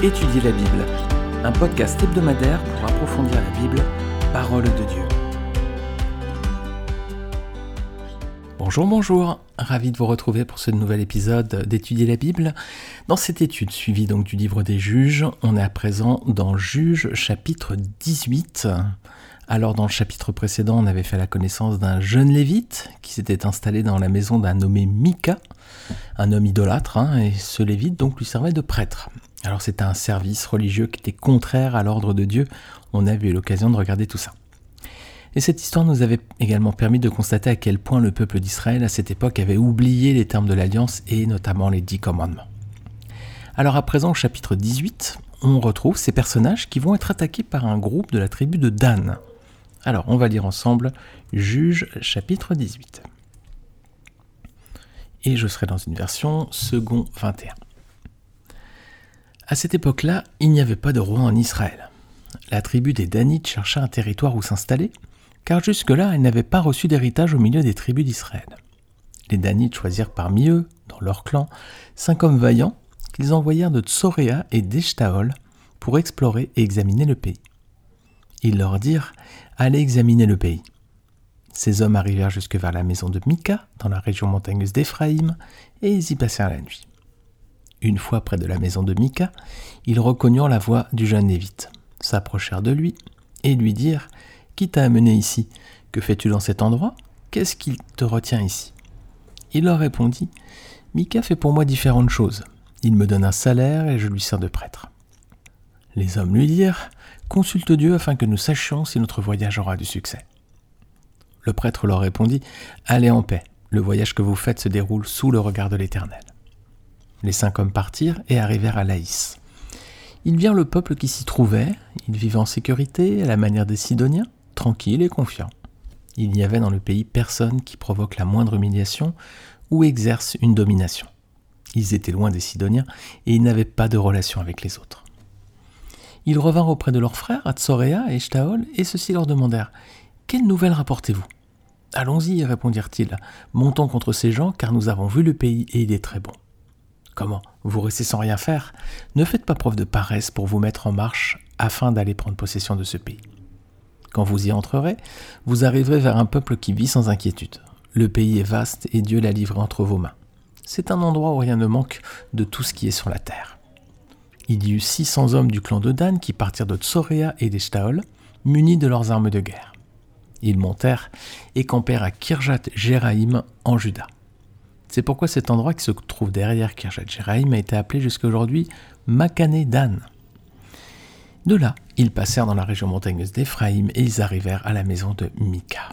Étudier la Bible, un podcast hebdomadaire pour approfondir la Bible, parole de Dieu. Bonjour, bonjour, ravi de vous retrouver pour ce nouvel épisode d'Étudier la Bible. Dans cette étude suivie donc du livre des juges, on est à présent dans Juges chapitre 18. Alors dans le chapitre précédent, on avait fait la connaissance d'un jeune lévite qui s'était installé dans la maison d'un nommé Mika, un homme idolâtre, hein, et ce lévite donc lui servait de prêtre. Alors c'était un service religieux qui était contraire à l'ordre de Dieu. On a eu l'occasion de regarder tout ça. Et cette histoire nous avait également permis de constater à quel point le peuple d'Israël à cette époque avait oublié les termes de l'alliance et notamment les dix commandements. Alors à présent au chapitre 18, on retrouve ces personnages qui vont être attaqués par un groupe de la tribu de Dan. Alors on va lire ensemble Juge chapitre 18. Et je serai dans une version second 21. À cette époque-là, il n'y avait pas de roi en Israël. La tribu des Danites chercha un territoire où s'installer, car jusque-là, elle n'avait pas reçu d'héritage au milieu des tribus d'Israël. Les Danites choisirent parmi eux, dans leur clan, cinq hommes vaillants qu'ils envoyèrent de Tsoréa et d'Eshtaol pour explorer et examiner le pays. Ils leur dirent Allez examiner le pays. Ces hommes arrivèrent jusque vers la maison de Mika, dans la région montagneuse d'Éphraïm, et ils y passèrent la nuit. Une fois près de la maison de Mika, ils reconnurent la voix du jeune Lévite, s'approchèrent de lui et lui dirent Qui t'a amené ici? Que fais-tu dans cet endroit? Qu'est-ce qui te retient ici? Il leur répondit Mika fait pour moi différentes choses. Il me donne un salaire et je lui sers de prêtre. Les hommes lui dirent Consulte Dieu afin que nous sachions si notre voyage aura du succès. Le prêtre leur répondit Allez en paix, le voyage que vous faites se déroule sous le regard de l'Éternel. Les cinq hommes partirent et arrivèrent à Laïs. Ils virent le peuple qui s'y trouvait, ils vivaient en sécurité, à la manière des Sidoniens, tranquilles et confiants. Il n'y avait dans le pays personne qui provoque la moindre humiliation ou exerce une domination. Ils étaient loin des Sidoniens et ils n'avaient pas de relation avec les autres. Ils revinrent auprès de leurs frères, Atsoréa et Shtaol, et ceux-ci leur demandèrent Quelles nouvelles rapportez-vous Allons-y, répondirent-ils. Montons contre ces gens, car nous avons vu le pays et il est très bon. Comment Vous restez sans rien faire? Ne faites pas preuve de paresse pour vous mettre en marche afin d'aller prendre possession de ce pays. Quand vous y entrerez, vous arriverez vers un peuple qui vit sans inquiétude. Le pays est vaste et Dieu l'a livré entre vos mains. C'est un endroit où rien ne manque de tout ce qui est sur la terre. Il y eut 600 hommes du clan de Dan qui partirent de Tsoréa et d'Eshtaol, munis de leurs armes de guerre. Ils montèrent et campèrent à Kirjat Jéraïm en Juda. C'est pourquoi cet endroit qui se trouve derrière Kirjat Jéraïm a été appelé jusqu'à aujourd'hui Makané Dan. De là, ils passèrent dans la région montagneuse d'Éphraïm et ils arrivèrent à la maison de Mika.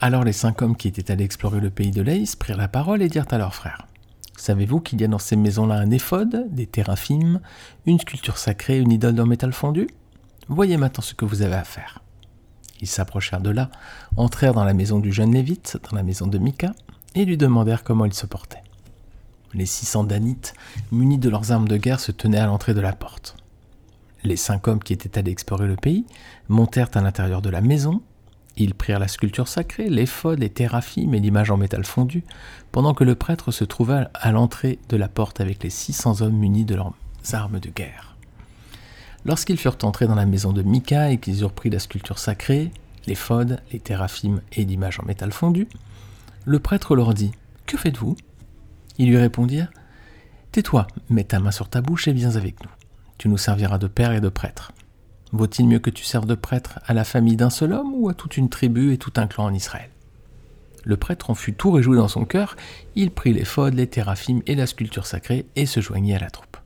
Alors les cinq hommes qui étaient allés explorer le pays de Laïs prirent la parole et dirent à leurs frères Savez-vous qu'il y a dans ces maisons-là un éphode, des théraphimes, une sculpture sacrée, une idole en métal fondu? Voyez maintenant ce que vous avez à faire. Ils s'approchèrent de là, entrèrent dans la maison du jeune Lévite, dans la maison de Mika, et lui demandèrent comment il se portait. Les 600 Danites, munis de leurs armes de guerre, se tenaient à l'entrée de la porte. Les cinq hommes qui étaient allés explorer le pays montèrent à l'intérieur de la maison. Ils prirent la sculpture sacrée, l'éphod, les théraphimes et l'image en métal fondu, pendant que le prêtre se trouvait à l'entrée de la porte avec les 600 hommes munis de leurs armes de guerre. Lorsqu'ils furent entrés dans la maison de Mika et qu'ils eurent pris la sculpture sacrée, l'éphod, les théraphimes et l'image en métal fondu, le prêtre leur dit Que faites-vous? Ils lui répondirent Tais-toi, mets ta main sur ta bouche et viens avec nous. Tu nous serviras de père et de prêtre. Vaut-il mieux que tu serves de prêtre à la famille d'un seul homme ou à toute une tribu et tout un clan en Israël? Le prêtre en fut tout réjoui dans son cœur, il prit les faudes, les théraphimes et la sculpture sacrée et se joignit à la troupe.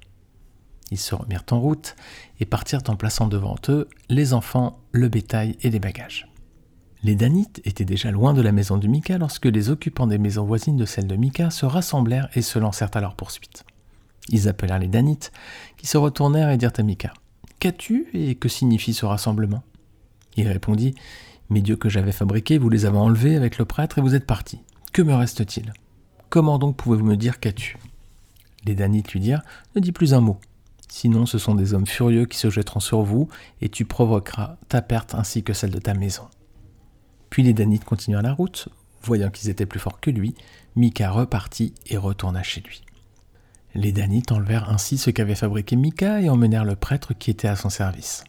Ils se remirent en route et partirent en plaçant devant eux les enfants, le bétail et les bagages. Les Danites étaient déjà loin de la maison de Mika lorsque les occupants des maisons voisines de celle de Mika se rassemblèrent et se lancèrent à leur poursuite. Ils appelèrent les Danites, qui se retournèrent et dirent à Mika Qu'as-tu et que signifie ce rassemblement? Il répondit Mes dieux que j'avais fabriqués, vous les avez enlevés avec le prêtre et vous êtes partis. Que me reste-t-il? Comment donc pouvez-vous me dire qu'as-tu? Les Danites lui dirent Ne dis plus un mot. Sinon, ce sont des hommes furieux qui se jetteront sur vous, et tu provoqueras ta perte ainsi que celle de ta maison. Puis les Danites continuèrent la route. Voyant qu'ils étaient plus forts que lui, Mika repartit et retourna chez lui. Les Danites enlevèrent ainsi ce qu'avait fabriqué Mika et emmenèrent le prêtre qui était à son service.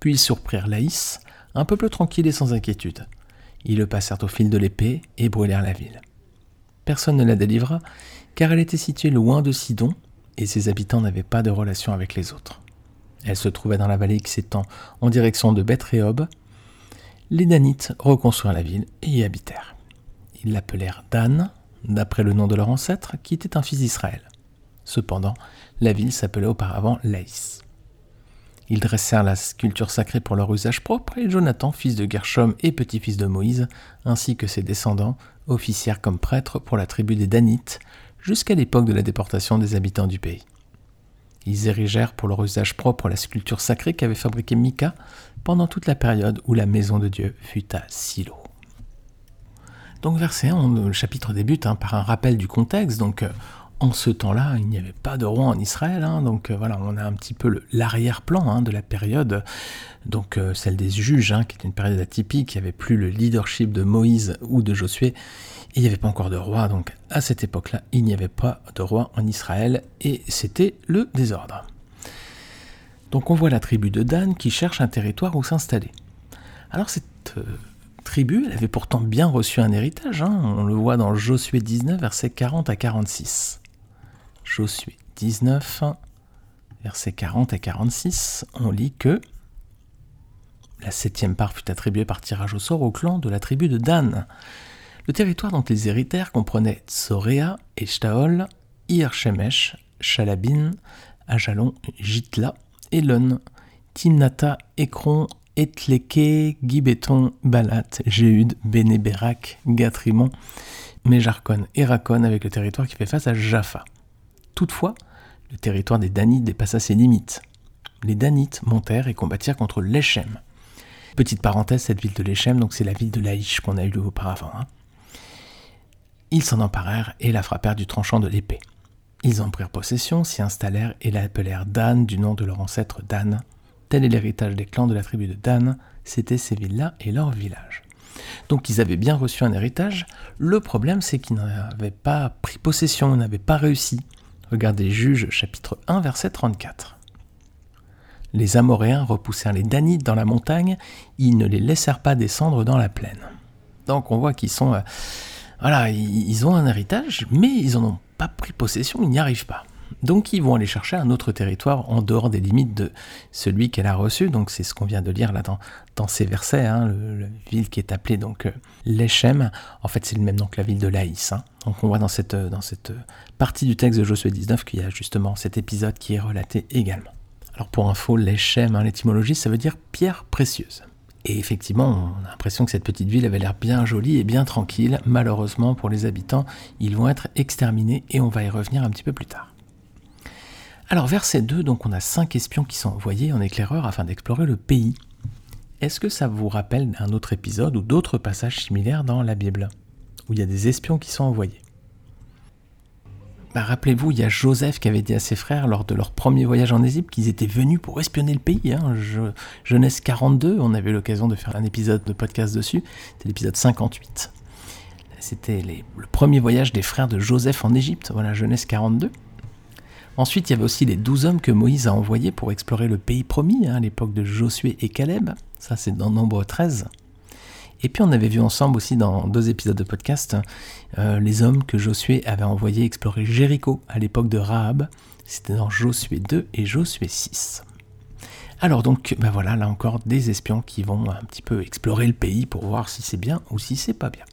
Puis ils surprirent Laïs, un peuple tranquille et sans inquiétude. Ils le passèrent au fil de l'épée et brûlèrent la ville. Personne ne la délivra, car elle était située loin de Sidon, et ses habitants n'avaient pas de relation avec les autres. Elle se trouvait dans la vallée qui s'étend en direction de Beth Les Danites reconstruirent la ville et y habitèrent. Ils l'appelèrent Dan, d'après le nom de leur ancêtre, qui était un fils d'Israël. Cependant, la ville s'appelait auparavant Laïs. Ils dressèrent la sculpture sacrée pour leur usage propre, et Jonathan, fils de Gershom et petit-fils de Moïse, ainsi que ses descendants, officièrent comme prêtres pour la tribu des Danites, jusqu'à l'époque de la déportation des habitants du pays. Ils érigèrent pour leur usage propre la sculpture sacrée qu'avait fabriquée Mika pendant toute la période où la maison de Dieu fut à Silo. Donc verset 1, le chapitre débute hein, par un rappel du contexte. Donc euh, en ce temps-là, il n'y avait pas de roi en Israël, hein, donc euh, voilà, on a un petit peu l'arrière-plan hein, de la période, donc euh, celle des juges, qui est une période atypique, il n'y avait plus le leadership de Moïse ou de Josué, il n'y avait pas encore de roi, donc à cette époque-là, il n'y avait pas de roi en Israël, et c'était le désordre. Donc on voit la tribu de Dan qui cherche un territoire où s'installer. Alors cette tribu, elle avait pourtant bien reçu un héritage. Hein. On le voit dans Josué 19, versets 40 à 46. Josué 19, versets 40 à 46, on lit que la septième part fut attribuée par tirage au sort au clan de la tribu de Dan. Le territoire dont ils héritèrent comprenait Tsoréa, Eshtaol, Ir-Shemesh, Ajalon, Jitla, Elon, Timnata, Ekron, Etleke, Gibéton, Balat, Jéhud, Bénéberak, Gatrimon, Méjarkon et Rakon avec le territoire qui fait face à Jaffa. Toutefois, le territoire des Danites dépassa ses limites. Les Danites montèrent et combattirent contre l'Echem. Petite parenthèse, cette ville de l'Echem, donc c'est la ville de Laïch qu'on a eue auparavant. Hein. Ils s'en emparèrent et la frappèrent du tranchant de l'épée. Ils en prirent possession, s'y installèrent et l'appelèrent Dan du nom de leur ancêtre Dan, Tel est l'héritage des clans de la tribu de Dan, c'était ces villes-là et leurs villages. Donc ils avaient bien reçu un héritage, le problème c'est qu'ils n'avaient pas pris possession, n'avaient pas réussi. Regardez Juges chapitre 1 verset 34. Les Amoréens repoussèrent les Danites dans la montagne, ils ne les laissèrent pas descendre dans la plaine. Donc on voit qu'ils sont... Euh, voilà, ils ont un héritage, mais ils n'en ont pas pris possession, ils n'y arrivent pas. Donc ils vont aller chercher un autre territoire en dehors des limites de celui qu'elle a reçu. Donc c'est ce qu'on vient de lire là dans, ces versets. Hein, la ville qui est appelée donc euh, Lechem, en fait c'est le même nom que la ville de Laïs. Hein. Donc on voit dans cette, dans cette partie du texte de Josué 19 qu'il y a justement cet épisode qui est relaté également. Alors pour info, Lechem, hein, l'étymologie, ça veut dire pierre précieuse. Et effectivement, on a l'impression que cette petite ville avait l'air bien jolie et bien tranquille. Malheureusement, pour les habitants, ils vont être exterminés et on va y revenir un petit peu plus tard. Alors, verset 2, donc on a cinq espions qui sont envoyés en éclaireur afin d'explorer le pays. Est-ce que ça vous rappelle un autre épisode ou d'autres passages similaires dans la Bible, où il y a des espions qui sont envoyés? Bah, Rappelez-vous, il y a Joseph qui avait dit à ses frères lors de leur premier voyage en Égypte qu'ils étaient venus pour espionner le pays. Hein. Genèse 42, on avait l'occasion de faire un épisode de podcast dessus, c'est l'épisode 58. C'était le premier voyage des frères de Joseph en Égypte, voilà Genèse 42. Ensuite, il y avait aussi les douze hommes que Moïse a envoyés pour explorer le pays promis, hein, à l'époque de Josué et Caleb. Ça, c'est dans Nombre 13. Et puis, on avait vu ensemble aussi dans deux épisodes de podcast euh, les hommes que Josué avait envoyés explorer Jéricho à l'époque de Rahab. C'était dans Josué 2 et Josué 6. Alors donc, ben voilà, là encore, des espions qui vont un petit peu explorer le pays pour voir si c'est bien ou si c'est pas bien.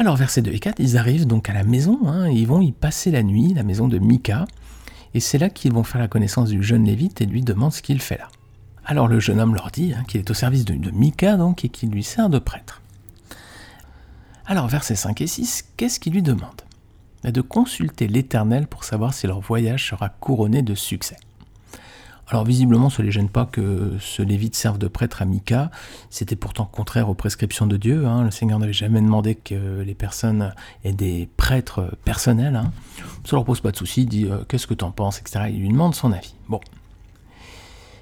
Alors, verset 2 et 4, ils arrivent donc à la maison, hein, et ils vont y passer la nuit, la maison de Mika, et c'est là qu'ils vont faire la connaissance du jeune Lévite et lui demandent ce qu'il fait là. Alors le jeune homme leur dit hein, qu'il est au service de, de Mika donc, et qu'il lui sert de prêtre. Alors, versets 5 et 6, qu'est-ce qu'il lui demande De consulter l'Éternel pour savoir si leur voyage sera couronné de succès. Alors visiblement, ça ne les gêne pas que ce Lévite serve de prêtre à Mika. C'était pourtant contraire aux prescriptions de Dieu. Hein. Le Seigneur n'avait jamais demandé que les personnes aient des prêtres personnels. Hein. Ça leur pose pas de souci. Il dit euh, qu'est-ce que tu en penses, etc. Il lui demande son avis. Bon.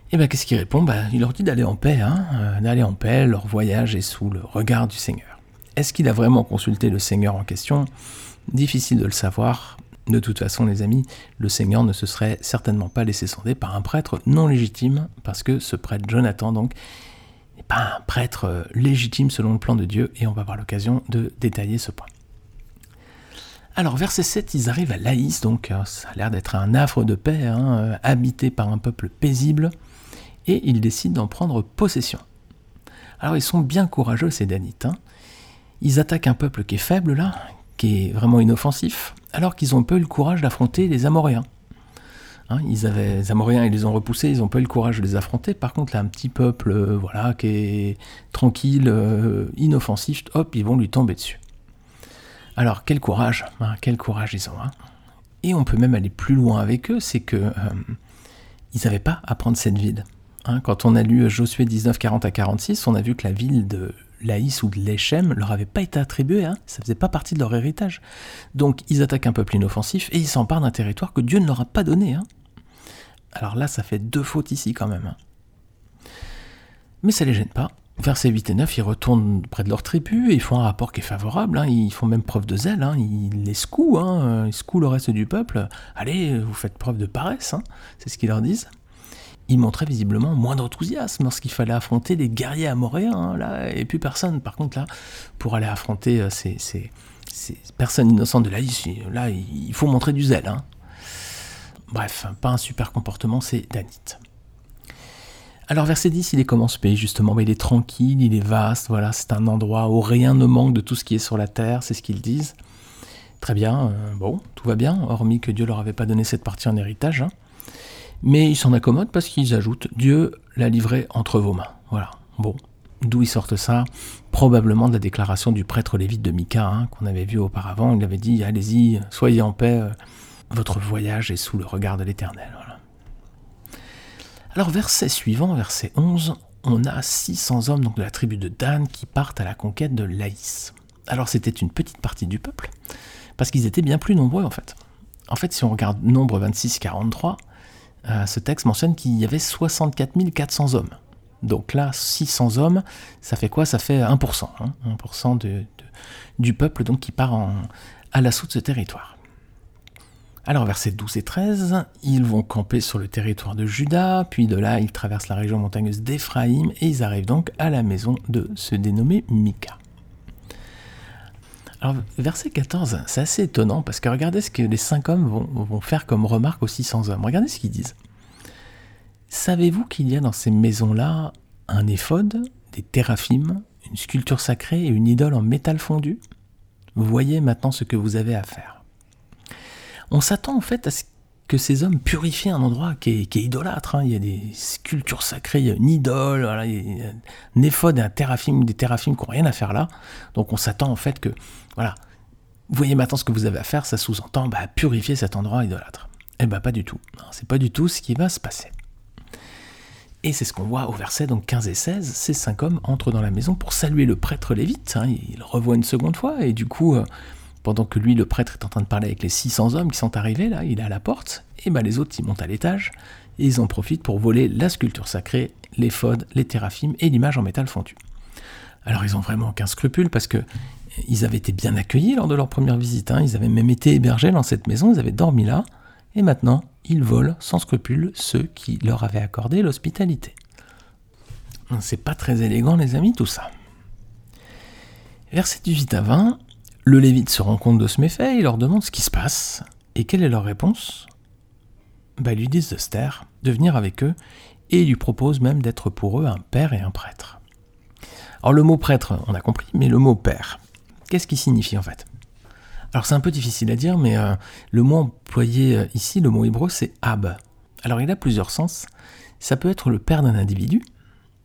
Et eh bien qu'est-ce qu'il répond? Ben, Il leur dit d'aller en paix, hein, euh, d'aller en paix. Leur voyage est sous le regard du Seigneur. Est-ce qu'il a vraiment consulté le Seigneur en question? Difficile de le savoir. De toute façon, les amis, le Seigneur ne se serait certainement pas laissé sonder par un prêtre non légitime, parce que ce prêtre Jonathan, donc, n'est pas un prêtre euh, légitime selon le plan de Dieu, et on va avoir l'occasion de détailler ce point. Alors, verset 7, ils arrivent à Laïs, donc euh, ça a l'air d'être un havre de paix, hein, euh, habité par un peuple paisible, et ils décident d'en prendre possession. Alors, ils sont bien courageux, ces Danites. Hein. Ils attaquent un peuple qui est faible, là, qui est vraiment inoffensif, alors qu'ils ont peu eu le courage d'affronter les Amoréens. Hein, ils avaient, les Amoréens, ils les ont repoussés, ils ont pas eu le courage de les affronter. Par contre, là, un petit peuple, euh, voilà, qui est tranquille, euh, inoffensif, hop, ils vont lui tomber dessus. Alors, quel courage, hein, quel courage ils ont. Hein. Et on peut même aller plus loin avec eux, c'est que euh, ils n'avaient pas à prendre cette ville. quand on a lu Josué 19, 40 à 46, on a vu que la ville de Laïs ou de l'Echem leur avait pas été attribué, hein, ça faisait pas partie de leur héritage. Donc ils attaquent un peuple inoffensif et ils s'emparent d'un territoire que Dieu ne leur a pas donné. Hein. Alors là, ça fait deux fautes ici quand même. Hein. Mais ça les gêne pas. Versets 8 et 9, ils retournent près de leur tribu et ils font un rapport qui est favorable. Hein. Ils font même preuve de zèle. Ils les secouent. Ils secouent le reste du peuple. Allez, vous faites preuve de paresse. C'est ce qu'ils leur disent il montrait visiblement moins d'enthousiasme lorsqu'il fallait affronter des guerriers amoréens, hein, là, et plus personne. Par contre, là, pour aller affronter euh, ces, personnes innocentes de la liste, là, il faut montrer du zèle. Hein. Bref, pas un super comportement, c'est Danite. Alors verset 10, il est comment ce pays justement? Il est tranquille, il est vaste, voilà, c'est un endroit où rien ne manque de tout ce qui est sur la terre, c'est ce qu'ils disent. Très bien, euh, bon, tout va bien, hormis que Dieu leur avait pas donné cette partie en héritage. Hein. Mais ils s'en accommodent parce qu'ils ajoutent Dieu l'a livré entre vos mains. Voilà. Bon. D'où ils sortent ça? Probablement de la déclaration du prêtre lévite de Mika, hein, qu'on avait vu auparavant. Il avait dit Allez-y, soyez en paix, euh, votre voyage est sous le regard de l'Éternel. Alors, verset suivant, verset 11, on a 600 hommes de la tribu de Dan qui partent à la conquête de Laïs. Alors, c'était une petite partie du peuple, parce qu'ils étaient bien plus nombreux en fait. En fait, si on regarde nombre 26-43, euh, ce texte mentionne qu'il y avait 64 400 hommes. Donc là, 600 hommes, ça fait quoi? Ça fait 1%, 1% hein, du peuple donc qui part à l'assaut de ce territoire. Alors versets 12 et 13, ils vont camper sur le territoire de Juda, puis de là ils traversent la région montagneuse d'Éphraïm et ils arrivent donc à la maison de ce dénommé Mika. Alors, verset 14, c'est assez étonnant parce que regardez ce que les cinq hommes vont, faire comme remarque aux 600 hommes. Regardez ce qu'ils disent. Savez-vous qu'il y a dans ces maisons-là un éphode, des téraphimes, une sculpture sacrée et une idole en métal fondu? Voyez maintenant ce que vous avez à faire. On s'attend en fait à ce que ces hommes purifient un endroit qui est, idolâtre. Hein. Il y a des sculptures sacrées, une idole, un et un téraphime, des téraphimes qui n'ont rien à faire là. Donc on s'attend en fait que, voilà, voyez maintenant ce que vous avez à faire, ça sous-entend bah, purifier cet endroit idolâtre. Eh bien pas du tout. C'est pas du tout ce qui va se passer. Et c'est ce qu'on voit au verset donc 15 et 16. Ces cinq hommes entrent dans la maison pour saluer le prêtre lévite. Hein. il revoit une seconde fois et du coup, euh, pendant que lui, le prêtre, est en train de parler avec les 600 hommes qui sont arrivés, là, il est à la porte, et ben les autres, ils montent à l'étage, et ils en profitent pour voler la sculpture sacrée, les phodes, les téraphimes et l'image en métal fondu. Alors ils ont vraiment aucun scrupule parce que ils avaient été bien accueillis lors de leur première visite, hein. ils avaient même été hébergés dans cette maison, ils avaient dormi là, et maintenant ils volent sans scrupule ceux qui leur avaient accordé l'hospitalité. C'est pas très élégant les amis tout ça. Verset 18 à 20, le Lévite se rend compte de ce méfait, il leur demande ce qui se passe. Et quelle est leur réponse? Bah, Ils lui disent de se de venir avec eux, et ils lui proposent même d'être pour eux un père et un prêtre. Alors le mot prêtre, on a compris, mais le mot père, qu'est-ce qu'il signifie en fait? Alors c'est un peu difficile à dire, mais euh, le mot employé euh, ici, le mot hébreu, c'est ab. Alors il a plusieurs sens. Ça peut être le père d'un individu,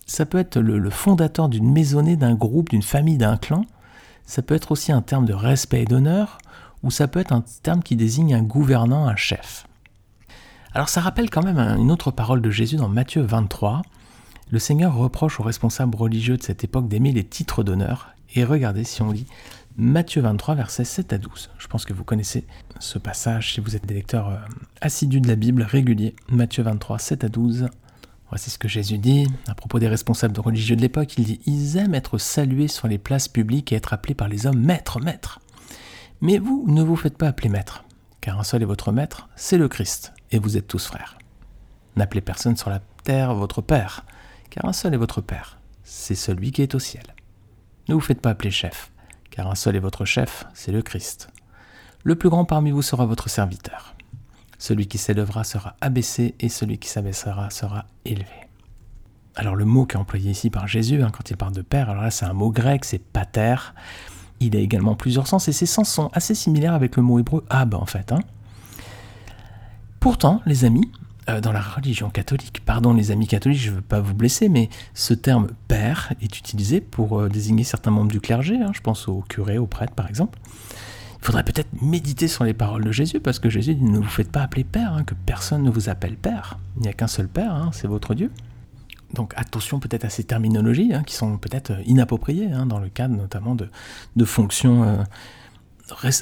ça peut être le fondateur d'une maisonnée, d'un groupe, d'une famille, d'un clan, ça peut être aussi un terme de respect et d'honneur, ou ça peut être un terme qui désigne un gouvernant, un chef. Alors ça rappelle quand même une autre parole de Jésus dans Matthieu 23. Le Seigneur reproche aux responsables religieux de cette époque d'aimer les titres d'honneur. Et regardez si on lit Matthieu 23, versets 7 à 12. Je pense que vous connaissez ce passage si vous êtes des lecteurs euh, assidus de la Bible réguliers. Matthieu 23, 7 à 12. Voici ce que Jésus dit à propos des responsables religieux de l'époque. Il dit Ils aiment être salués sur les places publiques et être appelés par les hommes maître, maître. Mais vous ne vous faites pas appeler maître, car un seul est votre maître, c'est le Christ, et vous êtes tous frères. N'appelez personne sur la terre votre Père, car un seul est votre Père, c'est celui qui est au ciel. Ne vous faites pas appeler chef, car un seul est votre chef, c'est le Christ. Le plus grand parmi vous sera votre serviteur. Celui qui s'élèvera sera abaissé, et celui qui s'abaissera sera élevé. Alors le mot qui est employé ici par Jésus, hein, quand il parle de Père, alors là c'est un mot grec, c'est pater. Il a également plusieurs sens, et ces sens sont assez similaires avec le mot hébreu ab en fait. Hein. Pourtant, les amis, euh, dans la religion catholique, pardon les amis catholiques, je ne veux pas vous blesser, mais ce terme père est utilisé pour euh, désigner certains membres du clergé, hein, je pense aux curés, aux prêtres par exemple. Il faudrait peut-être méditer sur les paroles de Jésus, parce que Jésus dit ne vous faites pas appeler père, hein, que personne ne vous appelle père. Il n'y a qu'un seul père, hein, c'est votre Dieu. Donc attention peut-être à ces terminologies qui sont peut-être inappropriées dans le cadre notamment de, de fonctions euh,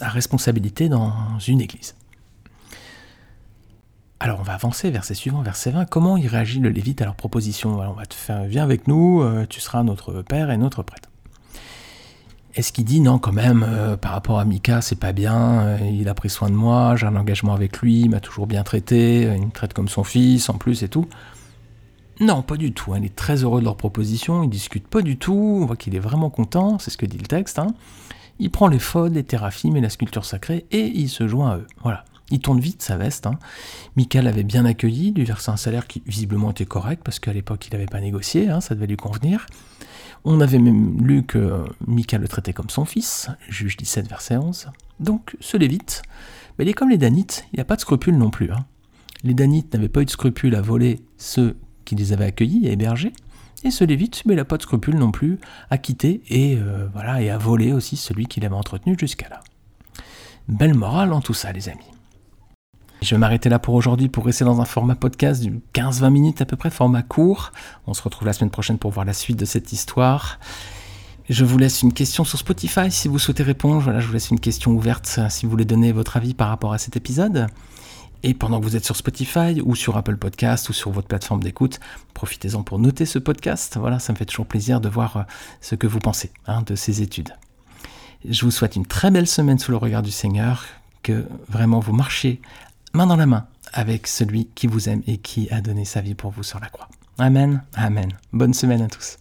à responsabilité dans une église. Alors on va avancer, verset suivant, verset 20. Comment il réagit le Lévite à leur proposition? On va te faire, viens avec nous, euh, tu seras notre père et notre prêtre. Est-ce qu'il dit non quand même euh, par rapport à Mika c'est pas bien, euh, il a pris soin de moi, j'ai un engagement avec lui, il m'a toujours bien traité, il me traite comme son fils en plus et tout Non, pas du tout. Il est très heureux de leur proposition, il discute pas du tout, on voit qu'il est vraiment content, c'est ce que dit le texte. Hein. Il prend les faudes, les théraphimes et la sculpture sacrée et il se joint à eux. Voilà. Il tourne vite sa veste. Hein. Michael avait bien accueilli, lui versait un salaire qui visiblement était correct, parce qu'à l'époque il n'avait pas négocié, hein, ça devait lui convenir. On avait même lu que Michael le traitait comme son fils, juge 17, verset 11. Donc ce Lévite, il est comme les Danites, il n'y a pas de scrupules non plus. Hein. Les Danites n'avaient pas eu de scrupules à voler ceux qui les avaient accueillis et hébergés. Et ce Lévite, il n'a pas de scrupules non plus à quitter et, euh, voilà, et à voler aussi celui qui l'avait entretenu jusqu'à là. Belle morale en tout ça, les amis. Je vais m'arrêter là pour aujourd'hui pour rester dans un format podcast de 15-20 minutes à peu près, format court. On se retrouve la semaine prochaine pour voir la suite de cette histoire. Je vous laisse une question sur Spotify si vous souhaitez répondre. Voilà, je vous laisse une question ouverte si vous voulez donner votre avis par rapport à cet épisode. Et pendant que vous êtes sur Spotify ou sur Apple Podcast ou sur votre plateforme d'écoute, profitez-en pour noter ce podcast. Voilà, ça me fait toujours plaisir de voir euh, ce que vous pensez hein, de ces études. Je vous souhaite une très belle semaine sous le regard du Seigneur, que vraiment vous marchiez main dans la main avec celui qui vous aime et qui a donné sa vie pour vous sur la croix. Amen, Amen. Bonne semaine à tous.